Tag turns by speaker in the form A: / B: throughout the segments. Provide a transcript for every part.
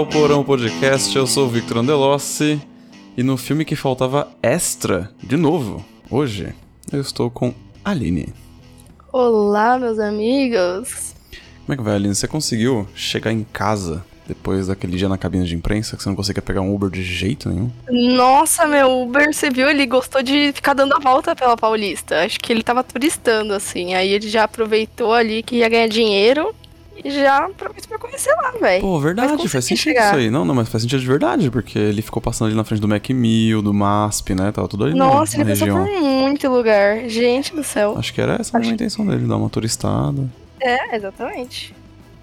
A: Amo Podcast, eu sou o Victor Andelossi e no filme que faltava extra, de novo, hoje, eu estou com Aline.
B: Olá, meus amigos.
A: Como é que vai, Aline? Você conseguiu chegar em casa depois daquele dia na cabine de imprensa que você não conseguia pegar um Uber de jeito nenhum?
B: Nossa, meu Uber, você viu? Ele gostou de ficar dando a volta pela Paulista. Acho que ele tava turistando, assim. Aí ele já aproveitou ali que ia ganhar dinheiro já aproveitou pra conhecer lá, velho.
A: Pô, verdade, faz sentido chegar. isso aí. Não, não, mas faz sentido de verdade, porque ele ficou passando ali na frente do Mac Mill, do MASP, né? Tava tudo ali
B: Nossa,
A: na, na
B: ele
A: região.
B: passou por muito lugar. Gente do céu.
A: Acho que era essa Acho... a intenção dele, dar uma turistada.
B: É, exatamente.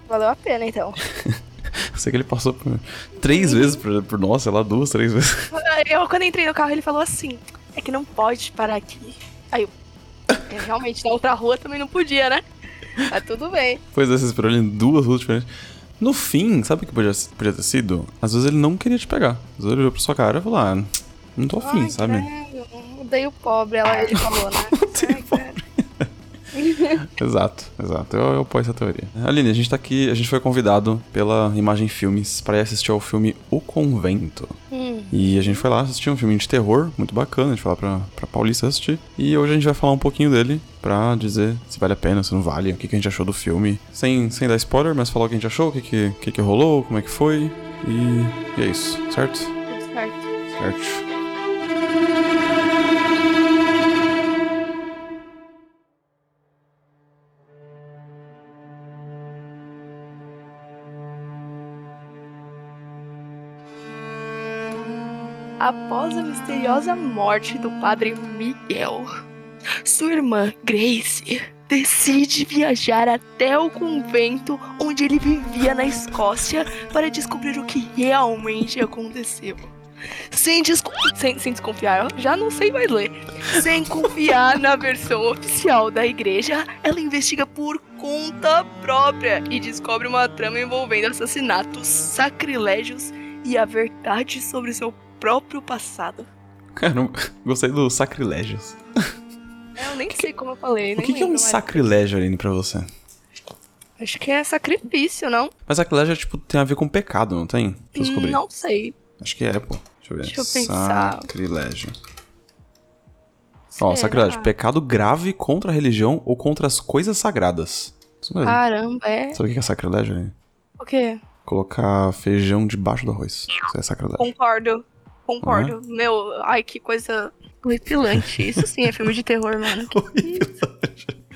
B: Valeu a pena, então.
A: Eu sei que ele passou por três vezes por, por nós, sei lá, duas, três vezes.
B: Eu, quando entrei no carro, ele falou assim: é que não pode parar aqui. Aí eu. É, realmente, na outra rua também não podia, né? Mas tudo bem.
A: Pois é, você esperou ele em duas ruas diferentes. No fim, sabe o que podia, podia ter sido? Às vezes ele não queria te pegar. Às vezes ele olhou pra sua cara e falou: ah, não tô afim,
B: Ai,
A: sabe?
B: Credo. Odeio pobre, ela, ele falou, né?
A: Exato, exato. Eu, eu apoio essa teoria. Aline, a gente tá aqui, a gente foi convidado pela Imagem Filmes para ir assistir ao filme O Convento.
B: Hum.
A: E a gente foi lá assistir um filme de terror, muito bacana, a gente foi lá pra, pra Paulista assistir. E hoje a gente vai falar um pouquinho dele pra dizer se vale a pena, se não vale, o que, que a gente achou do filme. Sem, sem dar spoiler, mas falar o que a gente achou, o que, que, que, que rolou, como é que foi. E, e é isso, certo?
B: Certo.
A: Certo.
B: Após a misteriosa morte do padre Miguel, sua irmã Grace decide viajar até o convento onde ele vivia na Escócia para descobrir o que realmente aconteceu. Sem, sem, sem desconfiar, já não sei mais ler. Sem confiar na versão oficial da igreja, ela investiga por conta própria e descobre uma trama envolvendo assassinatos, sacrilégios e a verdade sobre seu próprio passado.
A: Cara, gostei do sacrilégios.
B: Eu nem sei como eu falei.
A: O que, que é um mais. sacrilégio, Aline, pra você?
B: Acho que é sacrifício, não?
A: Mas sacrilégio tipo, tem a ver com pecado, não tem? Deixa eu descobrir.
B: Não sei.
A: Acho que é, pô. Deixa eu ver.
B: Deixa eu pensar.
A: Sacrilégio. Ó, sacrilégio. Pecado grave contra a religião ou contra as coisas sagradas.
B: Isso mesmo. Caramba, é.
A: Sabe o que é sacrilégio, Aline?
B: O quê?
A: Colocar feijão debaixo do arroz. Isso é sacrilégio.
B: Concordo. Concordo. Uhum. Meu, ai, que coisa horripilante. Isso sim é filme de terror, mano.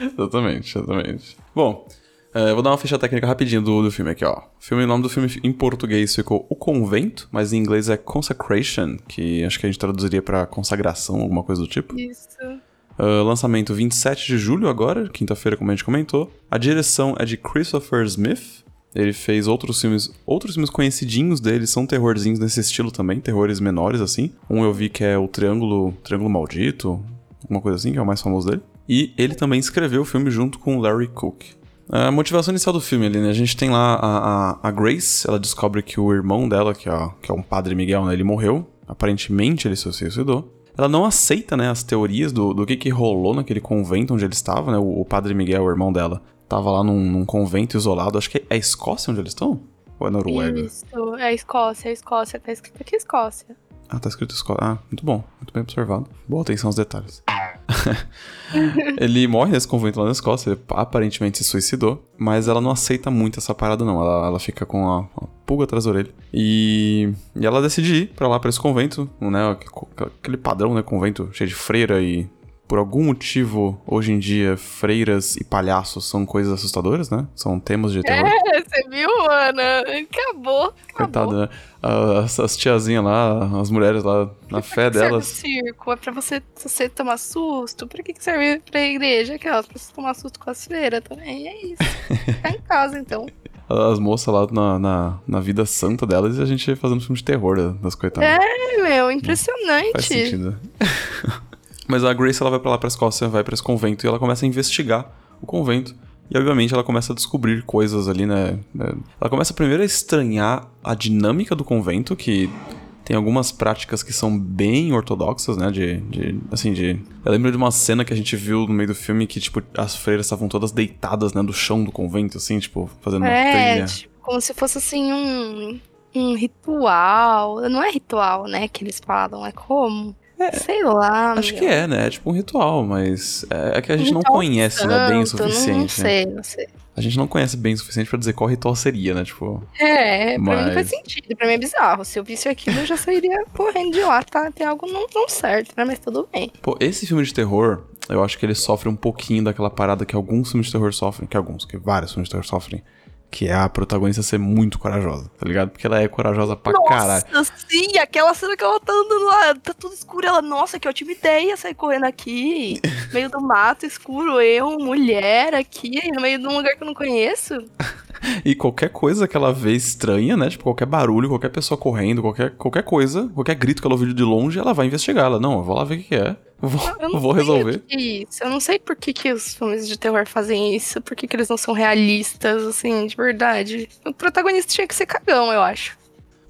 A: exatamente, exatamente. Bom, é, eu vou dar uma ficha técnica rapidinho do, do filme aqui, ó. O, filme, o nome do filme em português ficou O Convento, mas em inglês é Consecration, que acho que a gente traduziria para consagração, alguma coisa do tipo.
B: Isso.
A: Uh, lançamento 27 de julho agora, quinta-feira, como a gente comentou. A direção é de Christopher Smith, ele fez outros filmes, outros filmes conhecidinhos dele, são terrorzinhos nesse estilo também, terrores menores assim. Um eu vi que é o Triângulo, Triângulo Maldito, alguma coisa assim, que é o mais famoso dele. E ele também escreveu o filme junto com Larry Cook. A motivação inicial do filme ali, né? A gente tem lá a, a, a Grace, ela descobre que o irmão dela, que é, que é um padre Miguel, né? Ele morreu. Aparentemente ele se suicidou. Ela não aceita, né, as teorias do, do que, que rolou naquele convento onde ele estava, né? O, o padre Miguel, o irmão dela, tava lá num, num, convento isolado. Acho que é a Escócia onde eles estão? Ou é Noruega?
B: Isso, é a Escócia, é a Escócia. Tá escrito aqui Escócia.
A: Ah, tá escrito Escócia. Ah, muito bom. Muito bem observado. Boa atenção aos detalhes. ele morre nesse convento lá na Escócia, ele aparentemente se suicidou, mas ela não aceita muito essa parada, não. Ela, ela fica com a, a pulga atrás da orelha. E, e ela decide ir pra lá, pra esse convento, né? Aquele padrão, né? Convento cheio de freira e por algum motivo, hoje em dia, freiras e palhaços são coisas assustadoras, né? São temas de terror.
B: É, você viu, Ana? Acabou.
A: Coitada, né? As, as tiazinhas lá, as mulheres lá, na fé
B: que
A: delas.
B: Serve o circo? É pra você, você tomar susto? Pra que, que serve pra igreja? Aquelas, pra você tomar susto com as freiras também. É isso. Fica em casa, então.
A: As moças lá na, na, na, vida santa delas e a gente fazendo filme de terror das coitadas.
B: É, meu, impressionante.
A: Faz sentido. Mas a Grace ela vai para lá para Escócia, vai para esse convento e ela começa a investigar o convento. E obviamente ela começa a descobrir coisas ali, né? Ela começa primeiro a estranhar a dinâmica do convento, que tem algumas práticas que são bem ortodoxas, né? De, de, assim, de... Eu lembro de uma cena que a gente viu no meio do filme que, tipo, as freiras estavam todas deitadas, né? Do chão do convento, assim, tipo, fazendo
B: é,
A: uma trilha.
B: Tipo, como se fosse, assim, um... um ritual. Não é ritual, né? Que eles falam, é como? Sei lá.
A: Acho
B: meu.
A: que é, né? É tipo um ritual, mas é, é que a gente não
B: Ritual
A: conhece, né, bem o
B: não-
A: suficiente.
B: Não
A: né?
B: sei, não sei.
A: A gente não conhece bem o suficiente pra dizer qual ritual seria, né? Tipo,
B: É, pra mim não
A: Mas-
B: faz sentido. Pra mim é bizarro. Se eu visse aquilo, eu já sairia correndo de lá, tá? Tem algo não, não certo, né? Mas tudo bem.
A: pô, esse filme de terror, eu acho que ele sofre um pouquinho daquela parada que alguns filmes de terror sofrem, que alguns, que vários filmes de terror sofrem, que é a protagonista ser muito corajosa, tá ligado? Porque ela é corajosa pra caralho.
B: Nossa, sim, aquela cena que ela tá andando lá, tá tudo escuro. Ela, nossa, que ótima ideia sair correndo aqui, meio do mato escuro, eu, mulher, aqui, no meio de um lugar que eu não conheço.
A: E qualquer coisa que ela vê estranha, né? Tipo, qualquer barulho, qualquer pessoa correndo, qualquer, qualquer coisa, qualquer grito que ela ouviu de longe, ela vai investigar. Ela, não, eu vou lá ver o que é. Eu vou,
B: Eu não
A: vou resolver.
B: que é isso. Eu não sei por que, que os filmes de terror fazem isso, por que, que eles não são realistas, assim, de verdade. O protagonista tinha que ser cagão, eu acho.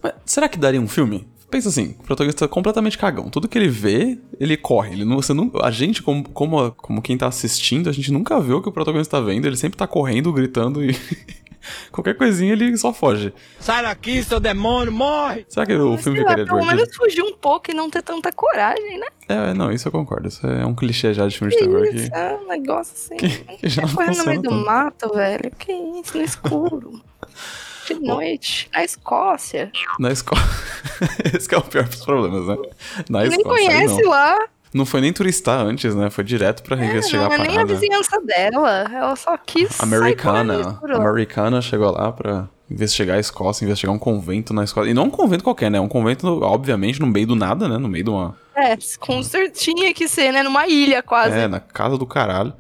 A: Mas será que daria um filme? Pensa assim, o protagonista é completamente cagão. Tudo que ele vê, ele corre. Ele não, você não, a gente, como, como, como quem tá assistindo, a gente nunca vê o que o protagonista tá vendo. Ele sempre tá correndo, gritando e. qualquer coisinha ele só foge.
C: Sai daqui, seu demônio, morre!
A: Será que o
B: Mas,
A: filme ficaria
B: pelo
A: divertido?
B: menos fugir um pouco e não ter tanta coragem, né?
A: É, não, isso eu concordo. Isso é um clichê já de filme de terror
B: isso,
A: que.
B: é um negócio assim.
A: que já não
B: correndo no meio
A: funciona
B: do
A: tanto.
B: mato, velho. Que isso, no escuro. De noite, na Escócia.
A: Na escola. Esse que é o pior dos problemas, né? Na
B: Nem
A: isso aí
B: conhece
A: não.
B: lá.
A: Não foi nem turistar antes, né? Foi direto pra investigar
B: não
A: a
B: é nem a
A: parada.
B: vizinhança dela. Ela só quis.
A: Americana. Americana chegou lá pra investigar a Escócia, investigar um convento na Escócia. E não um convento qualquer, né? Um convento, obviamente, no meio do nada, né? No meio de uma.
B: É, com certeza tinha que ser, né? Numa ilha quase.
A: É, na casa do caralho.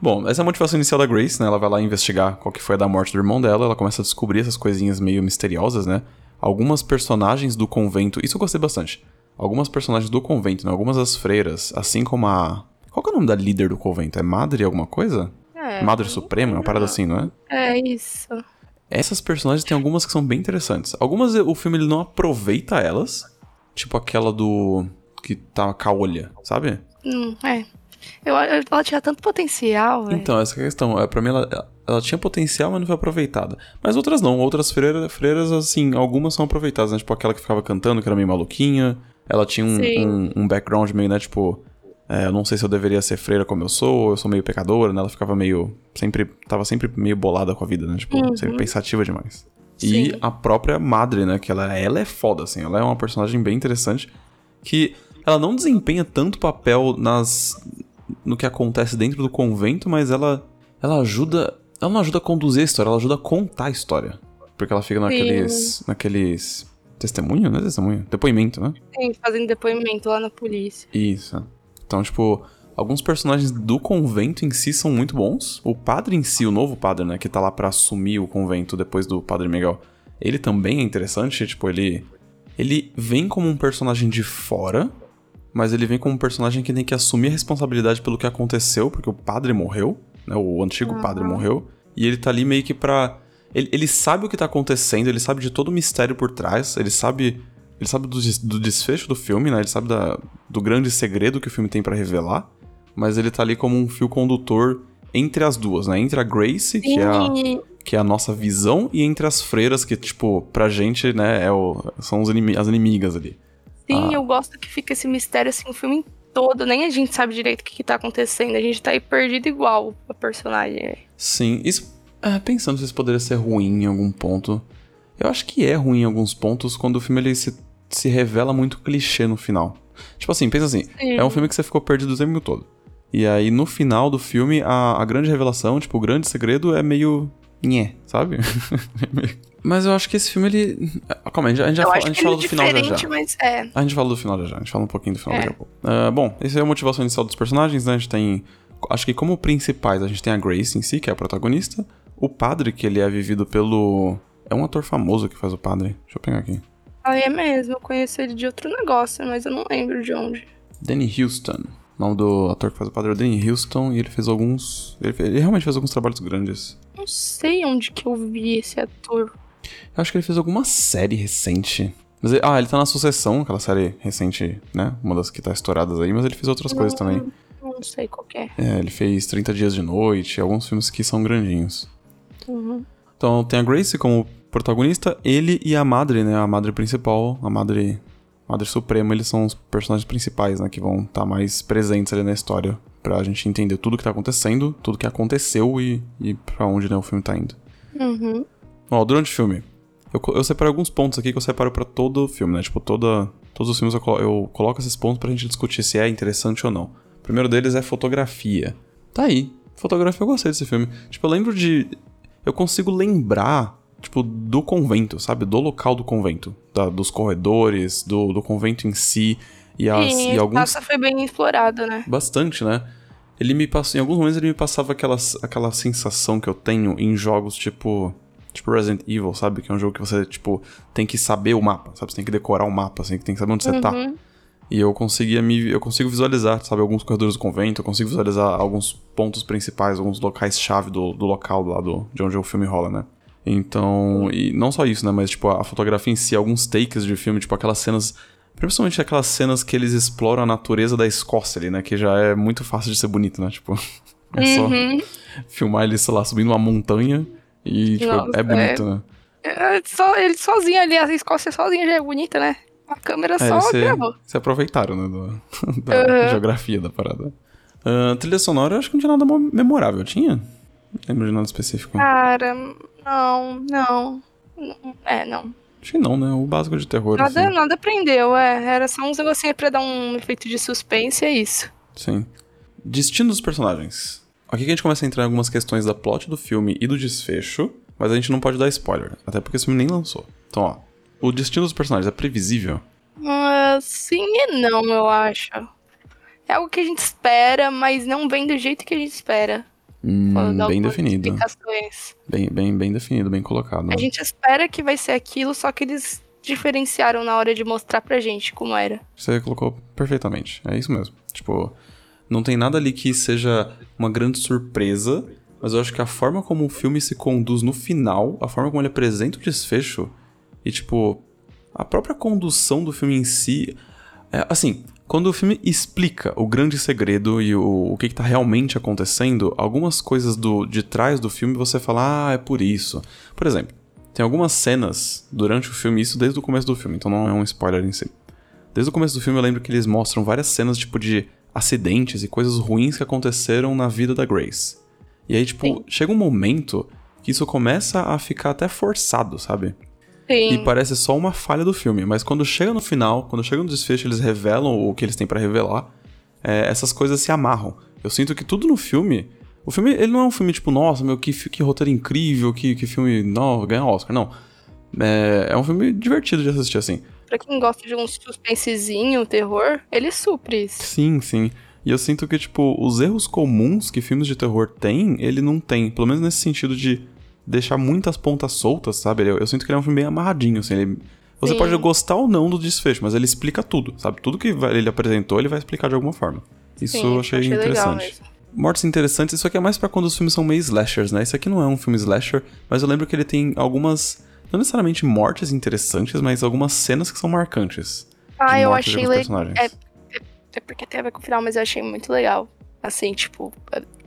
A: Bom, essa é a motivação inicial da Grace, né? Ela vai lá investigar qual que foi a da morte do irmão dela. Ela começa a descobrir essas coisinhas meio misteriosas, né? Algumas personagens do convento. Isso eu gostei bastante. Algumas personagens do convento, né? Algumas das freiras, assim como a. Qual que é o nome da líder do convento? É Madre alguma coisa?
B: É,
A: Madre Suprema? Uma parada assim, não é?
B: é isso.
A: Essas personagens tem algumas que são bem interessantes. Algumas o filme ele não aproveita elas. Tipo aquela do. que tá com a olha, sabe?
B: Hum, é. Eu, eu- ela tinha tanto potencial, velho.
A: Então, essa é a questão. É, pra mim, ela, ela tinha potencial, mas não foi aproveitada. Mas outras não. Outras freiras, freiras, assim, algumas são aproveitadas, né? Tipo aquela que ficava cantando, que era meio maluquinha. Ela tinha um,
B: Sim.
A: um, um background meio, né? Tipo, é, eu não sei se eu deveria ser freira como eu sou, eu sou meio pecadora, né? Ela ficava meio. Sempre. Tava sempre meio bolada com a vida, né? Tipo,
B: Uhum.
A: sempre pensativa demais.
B: Sim.
A: E a própria madre, né? Que ela, ela é foda, assim. Ela é uma personagem bem interessante. Que ela não desempenha tanto papel nas. no que acontece dentro do convento, mas ela. Ela ajuda. Ela não ajuda a conduzir a história, ela ajuda a contar a história. Porque ela fica naqueles. naqueles. Testemunho, não é testemunho? Depoimento, né?
B: Sim, fazendo depoimento lá na polícia.
A: Isso. Então, tipo, alguns personagens do convento em si são muito bons. O padre em si, o novo padre, né, que tá lá pra assumir o convento depois do padre Miguel, ele também é interessante, tipo, ele ele vem como um personagem de fora, mas ele vem como um personagem que tem que assumir a responsabilidade pelo que aconteceu, porque o padre morreu, né, o antigo padre morreu, e ele tá ali meio que pra ele, ele sabe o que tá acontecendo, ele sabe de todo o mistério por trás, ele sabe ele sabe do, do desfecho do filme, né? Ele sabe da- do grande segredo que o filme tem pra revelar, mas ele tá ali como um fio condutor entre as duas, né? Entre a Grace, que é a, que é a nossa visão, e entre as freiras, que, tipo, pra gente, né, é o, são inimi- as inimigas ali.
B: sim
A: Ah.
B: eu gosto que fica esse mistério assim o filme todo. Nem a gente sabe direito o que, que tá acontecendo. A gente tá aí perdido igual a personagem.
A: Sim, isso. É, pensando se isso poderia ser ruim em algum ponto. Eu acho que é ruim em alguns pontos quando o filme ele se, se revela muito clichê no final. Tipo assim, pensa assim,
B: Sim.
A: é um filme que você ficou perdido o tempo todo. E aí, no final do filme, a, a grande revelação, tipo, o grande segredo é meio. Nhé, sabe? Mas eu acho que esse filme, ele. Ah, Calma, a gente, já fala, a gente
B: que
A: fala do
B: é
A: final já já.
B: mas é.
A: A gente fala do final já já, a gente fala um pouquinho do final
B: É.
A: daqui a pouco. Ah, bom, essa é a motivação inicial dos personagens, né? A gente tem. Acho que como principais, a gente tem a Grace em si, que é a protagonista. O padre, que ele é vivido pelo. É um ator famoso que faz o padre. Deixa eu pegar aqui.
B: Ah, é mesmo. Eu conheço ele de outro negócio, mas eu não lembro de onde.
A: Danny Houston. O nome do ator que faz o padre é o Danny Houston e ele fez alguns. Ele, fe- ele realmente fez alguns trabalhos grandes.
B: Não sei onde que eu vi esse ator.
A: Eu acho que ele fez alguma série recente. Mas ele- ah, ele tá na Sucessão, aquela série recente, né? Uma das que tá estouradas aí, mas ele fez outras coisas também.
B: Não sei qual que é.
A: É, ele fez 30 Dias de Noite, alguns filmes que são grandinhos.
B: Uhum.
A: Então tem a Grace como protagonista, ele e a madre, né? A madre principal, a madre, madre suprema, eles são os personagens principais, né? Que vão estar tá mais presentes ali na história. Pra gente entender tudo que tá acontecendo, tudo que aconteceu e, e pra onde né, o filme tá indo.
B: Uhum.
A: Ó, durante o filme, eu, eu separo alguns pontos aqui que eu separo para todo o filme, né? Tipo, toda, todos os filmes eu, eu coloco esses pontos pra gente discutir se é interessante ou não. O primeiro deles é fotografia. Tá aí. Fotografia eu gostei desse filme. Tipo, eu lembro de. Eu consigo lembrar, tipo, do convento, sabe? Do local do convento. Da, dos corredores, do, do convento em si. E, as, e alguns.
B: foi bem explorado, né?
A: Bastante, né? Ele me passou. Em alguns momentos ele me passava aquela, aquela sensação que eu tenho em jogos tipo. Tipo Resident Evil, sabe? Que é um jogo que você, tipo, tem que saber o mapa, sabe? Você tem que decorar o mapa, assim, tem que saber onde você tá. E eu conseguia me. Eu consigo visualizar, sabe, alguns corredores do convento, eu consigo visualizar alguns pontos principais, alguns locais-chave do, do local lá do, de onde o filme rola, né? Então. E não só isso, né? Mas, tipo, a fotografia em si, alguns takes de filme, tipo, aquelas cenas. Principalmente aquelas cenas que eles exploram a natureza da Escócia ali, né? Que já é muito fácil de ser bonito, né? Tipo. É só
B: Uhum.
A: filmar eles, sei lá, subindo uma montanha e, tipo,
B: Nossa,
A: é bonito, né?
B: É, só, ele sozinho ali, a Escócia sozinha já é bonita, né? A câmera
A: É,
B: só
A: você,
B: gravou.
A: se aproveitaram, né, do- da
B: Uhum.
A: geografia da parada. Ah, trilha sonora, eu acho que não tinha nada mo- memorável, tinha? Não lembro de nada específico.
B: Cara, não, não. Não, É, não.
A: Acho que não, né? O básico de terror,
B: Nada,
A: assim.
B: nada prendeu, é. Era só uns negocinhos pra dar um efeito de suspense, é isso.
A: Sim. Destino dos personagens. Aqui que a gente começa a entrar em algumas questões da plot do filme e do desfecho, mas a gente não pode dar spoiler, até porque esse filme nem lançou. Então, ó, o destino dos personagens é previsível?
B: Ah, sim e não, eu acho. É algo que a gente espera, mas não vem do jeito que a gente espera.
A: Hum, bem definido. Bem, bem, bem definido, bem colocado.
B: A gente espera que vai ser aquilo, só que eles diferenciaram na hora de mostrar pra gente como era.
A: Você colocou perfeitamente. É isso mesmo. Tipo, não tem nada ali que seja uma grande surpresa, mas eu acho que a forma como o filme se conduz no final, a forma como ele apresenta o desfecho, e tipo, a própria condução do filme em si. É, assim, quando o filme explica o grande segredo e o, o que, que tá realmente acontecendo, algumas coisas do, de trás do filme você fala, ah, é por isso. Por exemplo, tem algumas cenas durante o filme, isso desde o começo do filme, então não é um spoiler em si. Desde o começo do filme eu lembro que eles mostram várias cenas, tipo, de acidentes e coisas ruins que aconteceram na vida da Grace. E aí, tipo,
B: Sim.
A: chega um momento que isso começa a ficar até forçado, sabe?
B: Sim.
A: E parece só uma falha do filme, mas quando chega no final, quando chega no desfecho, eles revelam o que eles têm pra revelar, é, essas coisas se amarram. Eu sinto que tudo no filme. O filme, ele não é um filme tipo, nossa, meu, que, que roteiro incrível, que, que filme. Não, ganha Oscar. Não. É, é um filme divertido de assistir, assim.
B: Pra quem gosta de um suspensezinho, terror, ele supre isso.
A: Sim, sim. E eu sinto que, tipo, os erros comuns que filmes de terror têm, ele não tem. Pelo menos nesse sentido de deixar muitas pontas soltas, sabe? Eu, eu sinto que ele é um filme bem amarradinho, assim. ele- você
B: Sim.
A: pode gostar ou não do desfecho, mas ele explica tudo, sabe? Tudo que ele apresentou, ele vai explicar de alguma forma. Isso
B: Sim,
A: eu achei,
B: legal
A: interessante. Mortes interessantes, isso aqui é mais pra quando os filmes são meio slashers, né? Isso aqui não é um filme slasher, mas eu lembro que ele tem algumas, não necessariamente mortes interessantes, mas algumas cenas que são marcantes.
B: Ah, eu achei legal.
A: personagens.
B: É, é porque tem a ver com o final, mas eu achei muito legal. Assim, tipo,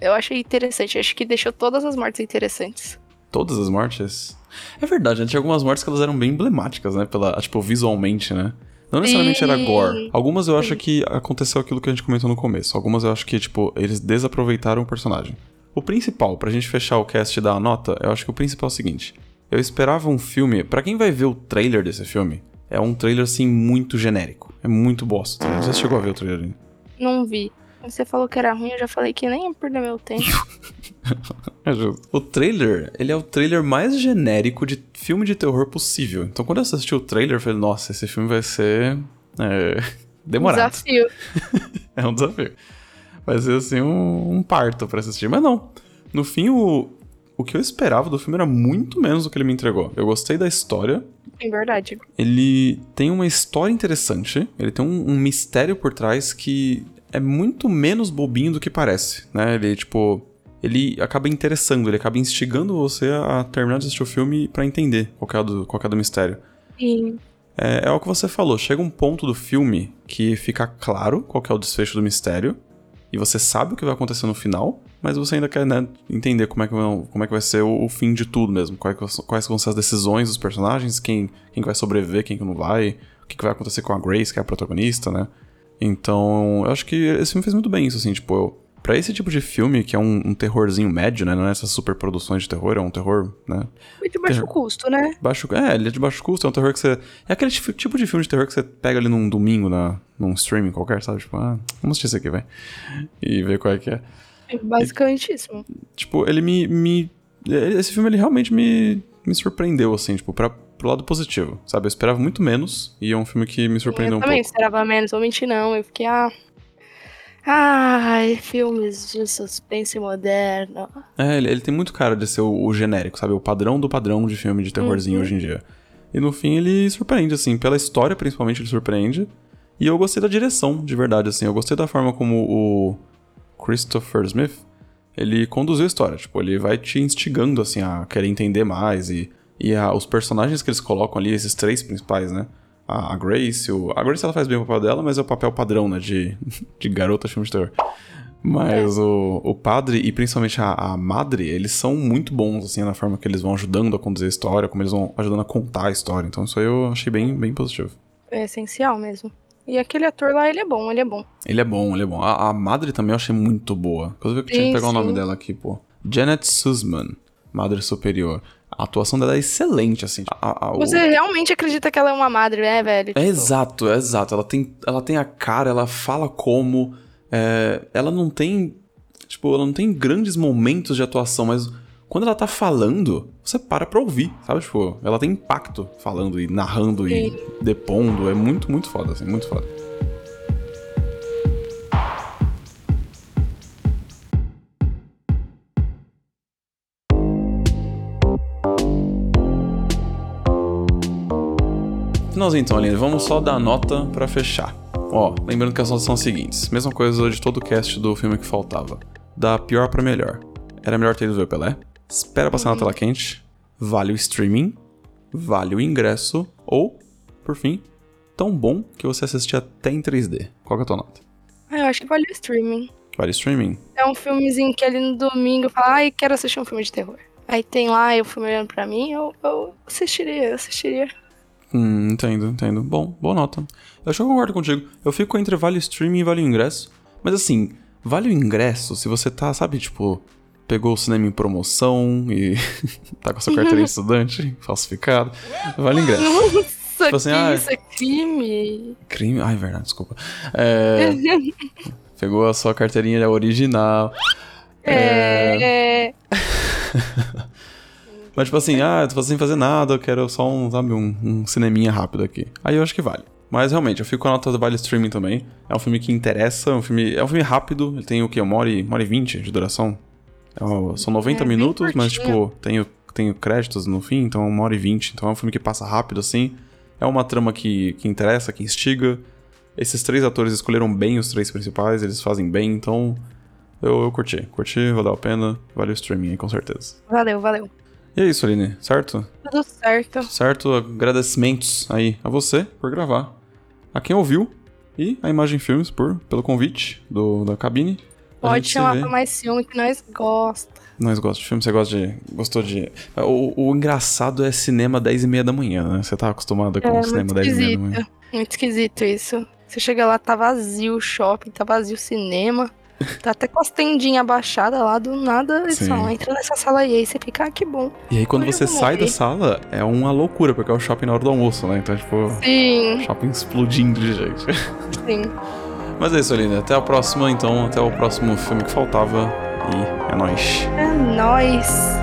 B: eu achei interessante. Acho que deixou todas as mortes interessantes.
A: Todas as mortes? É verdade, né? Tinha algumas mortes que elas eram bem emblemáticas, né? Pela, tipo, visualmente, né? Não necessariamente era gore. Algumas eu acho que aconteceu aquilo que a gente comentou no começo. Algumas eu acho que, tipo, eles desaproveitaram o personagem. O principal, pra gente fechar o cast e dar a nota, eu acho que o principal é o seguinte. Eu esperava um filme. Pra quem vai ver o trailer desse filme, é um trailer, assim, muito genérico. É muito bosta. Você chegou a ver o trailer ainda?
B: Não vi. Você falou que era ruim, eu já falei que nem ia perder meu tempo.
A: É justo. O trailer, ele é o trailer mais genérico de filme de terror possível. Então quando eu assisti o trailer, eu falei, nossa, esse filme vai ser. É, demorado.
B: Desafio.
A: É um desafio. Vai ser assim um, um parto pra assistir. Mas não. No fim, o, o que eu esperava do filme era muito menos do que ele me entregou. Eu gostei da história.
B: Em verdade.
A: Ele tem uma história interessante. Ele tem um, um mistério por trás que é muito menos bobinho do que parece, né? Ele, tipo... Ele acaba interessando, ele acaba instigando você a terminar de assistir o filme pra entender qual é, do, qual é do mistério.
B: Sim.
A: É, é o que você falou, chega um ponto do filme que fica claro qual é o desfecho do mistério, e você sabe o que vai acontecer no final, mas você ainda quer, né, entender como é que, como é que vai ser o, o fim de tudo mesmo. Quais, quais vão ser as decisões dos personagens, quem, quem vai sobreviver, quem que não vai, o que vai acontecer com a Grace, que é a protagonista, né? Então, eu acho que esse filme fez muito bem isso, assim, tipo, eu, pra esse tipo de filme, que é um, um, terrorzinho médio, né? Não é essas super produções de terror, é um terror, né?
B: E de baixo terror... custo, né?
A: Baixo, é, ele é de baixo custo, é um terror que você. É aquele tipo de filme de terror que você pega ali num domingo, na, num streaming qualquer, sabe? Tipo, ah, vamos assistir isso aqui, vai. E ver qual é que é.
B: É basicamente isso.
A: Tipo, ele me, me. Esse filme ele realmente me, me surpreendeu, assim, tipo, pra, pro lado positivo, sabe? Eu esperava muito menos e é um filme que me surpreendeu
B: eu
A: um pouco.
B: Eu também esperava menos, vou mentir não. Eu fiquei, ah. Ai, filmes de suspense moderno.
A: É, ele, ele tem muito cara de ser o, o, genérico, sabe? O padrão do padrão de filme de terrorzinho uhum. hoje em dia. E no fim ele surpreende, assim, pela história principalmente ele surpreende. E eu gostei da direção, de verdade, assim. Eu gostei da forma como o Christopher Smith, ele conduziu a história. Tipo, ele vai te instigando, assim, a querer entender mais. E, e a, os personagens que eles colocam ali, esses três principais, né? A, a Grace, o, a Grace ela faz bem o papel dela, mas é o papel padrão, né? De, de garota filme de terror. Mas é. o, o padre e principalmente a, a madre, eles são muito bons, assim, na forma que eles vão ajudando a conduzir a história, como eles vão ajudando a contar a história. Então isso aí eu achei bem, bem positivo.
B: É essencial mesmo. E aquele ator lá, ele é bom, ele é bom.
A: Ele é bom, ele é bom. A, a Madre também eu achei muito boa. Inclusive eu tinha que pegar sim. o nome dela aqui, pô. Janet Sussman, Madre Superior. A atuação dela é excelente, assim. A,
B: a, Você realmente acredita que ela é uma madre, né, velho?
A: Tipo... É exato, é exato. Ela tem, ela tem a cara, ela fala como. É, ela não tem. Tipo, ela não tem grandes momentos de atuação, mas quando ela tá falando, você para pra ouvir, sabe? Tipo, ela tem impacto falando e narrando Sim. e depondo. É muito, muito foda, assim, muito foda. Finalzinho então, Aline, vamos só dar nota para fechar. Ó, lembrando que as notas são as seguintes. Mesma coisa de todo o cast do filme que faltava. Da pior para melhor. Era melhor ter ido ver Pelé? espera passar na tela quente, vale o streaming, vale o ingresso, ou, por fim, tão bom que você assiste até em 3D. Qual é a tua nota?
B: Ah, eu acho que vale o streaming.
A: Vale o streaming?
B: É um filmezinho que ali no domingo fala, ai, quero assistir um filme de terror. Aí tem lá, eu filme olhando pra mim, eu, eu assistiria, eu assistiria.
A: Hum, entendo, entendo. Bom, boa nota. Eu acho que eu concordo contigo. Eu fico entre vale o streaming e vale o ingresso. Mas assim, vale o ingresso se você tá, sabe, tipo, pegou o cinema em promoção e tá com a sua carteirinha de estudante falsificada, vale ingresso.
B: Nossa, tipo assim, que ah, isso é crime.
A: Crime? Ai, verdade, desculpa. É, pegou a sua carteirinha original.
B: É. é...
A: Mas tipo assim, ah, tô sem fazer nada, eu quero só um, sabe, um, um cineminha rápido aqui. Aí eu acho que vale. Mas realmente, eu fico com a nota do Vale Streaming também. É um filme que interessa, é um filme, é um filme rápido, ele tem o quê? Uma hora e, uma hora e vinte de duração? É, são 90 é, minutos, mas tipo, tem, tem créditos no fim, então é uma hora e vinte. Então é um filme que passa rápido assim. É uma trama que, que interessa, que instiga. Esses três atores escolheram bem os três principais, eles fazem bem, então eu, eu curti. Curti, valeu a pena, vale o streaming aí, com certeza.
B: Valeu, valeu.
A: E é isso, Aline, certo?
B: Tudo certo.
A: Certo, agradecimentos aí a você por gravar. A quem ouviu e a Imagem Filmes por, pelo convite do, da cabine.
B: Pode chamar pra mais filme que nós gosta.
A: Nós gostamos de filme, você gosta de. Gostou de. O, o engraçado é cinema 10 e meia da manhã, né? Você tá acostumado com é, cinema 10 e meia da manhã.
B: Muito esquisito isso. Você chega lá, tá vazio o shopping, tá vazio o cinema. Tá até com as tendinhas abaixadas lá, do nada eles falam, entra nessa sala aí, aí você fica, ah, que bom.
A: E aí quando você sai da sala, é uma loucura, porque é o shopping na hora do almoço, né? Então, tipo,
B: Sim.
A: shopping explodindo de gente.
B: Sim.
A: Mas é isso, Aline. Até a próxima, então. Até o próximo filme que faltava. E é nóis.
B: É nóis.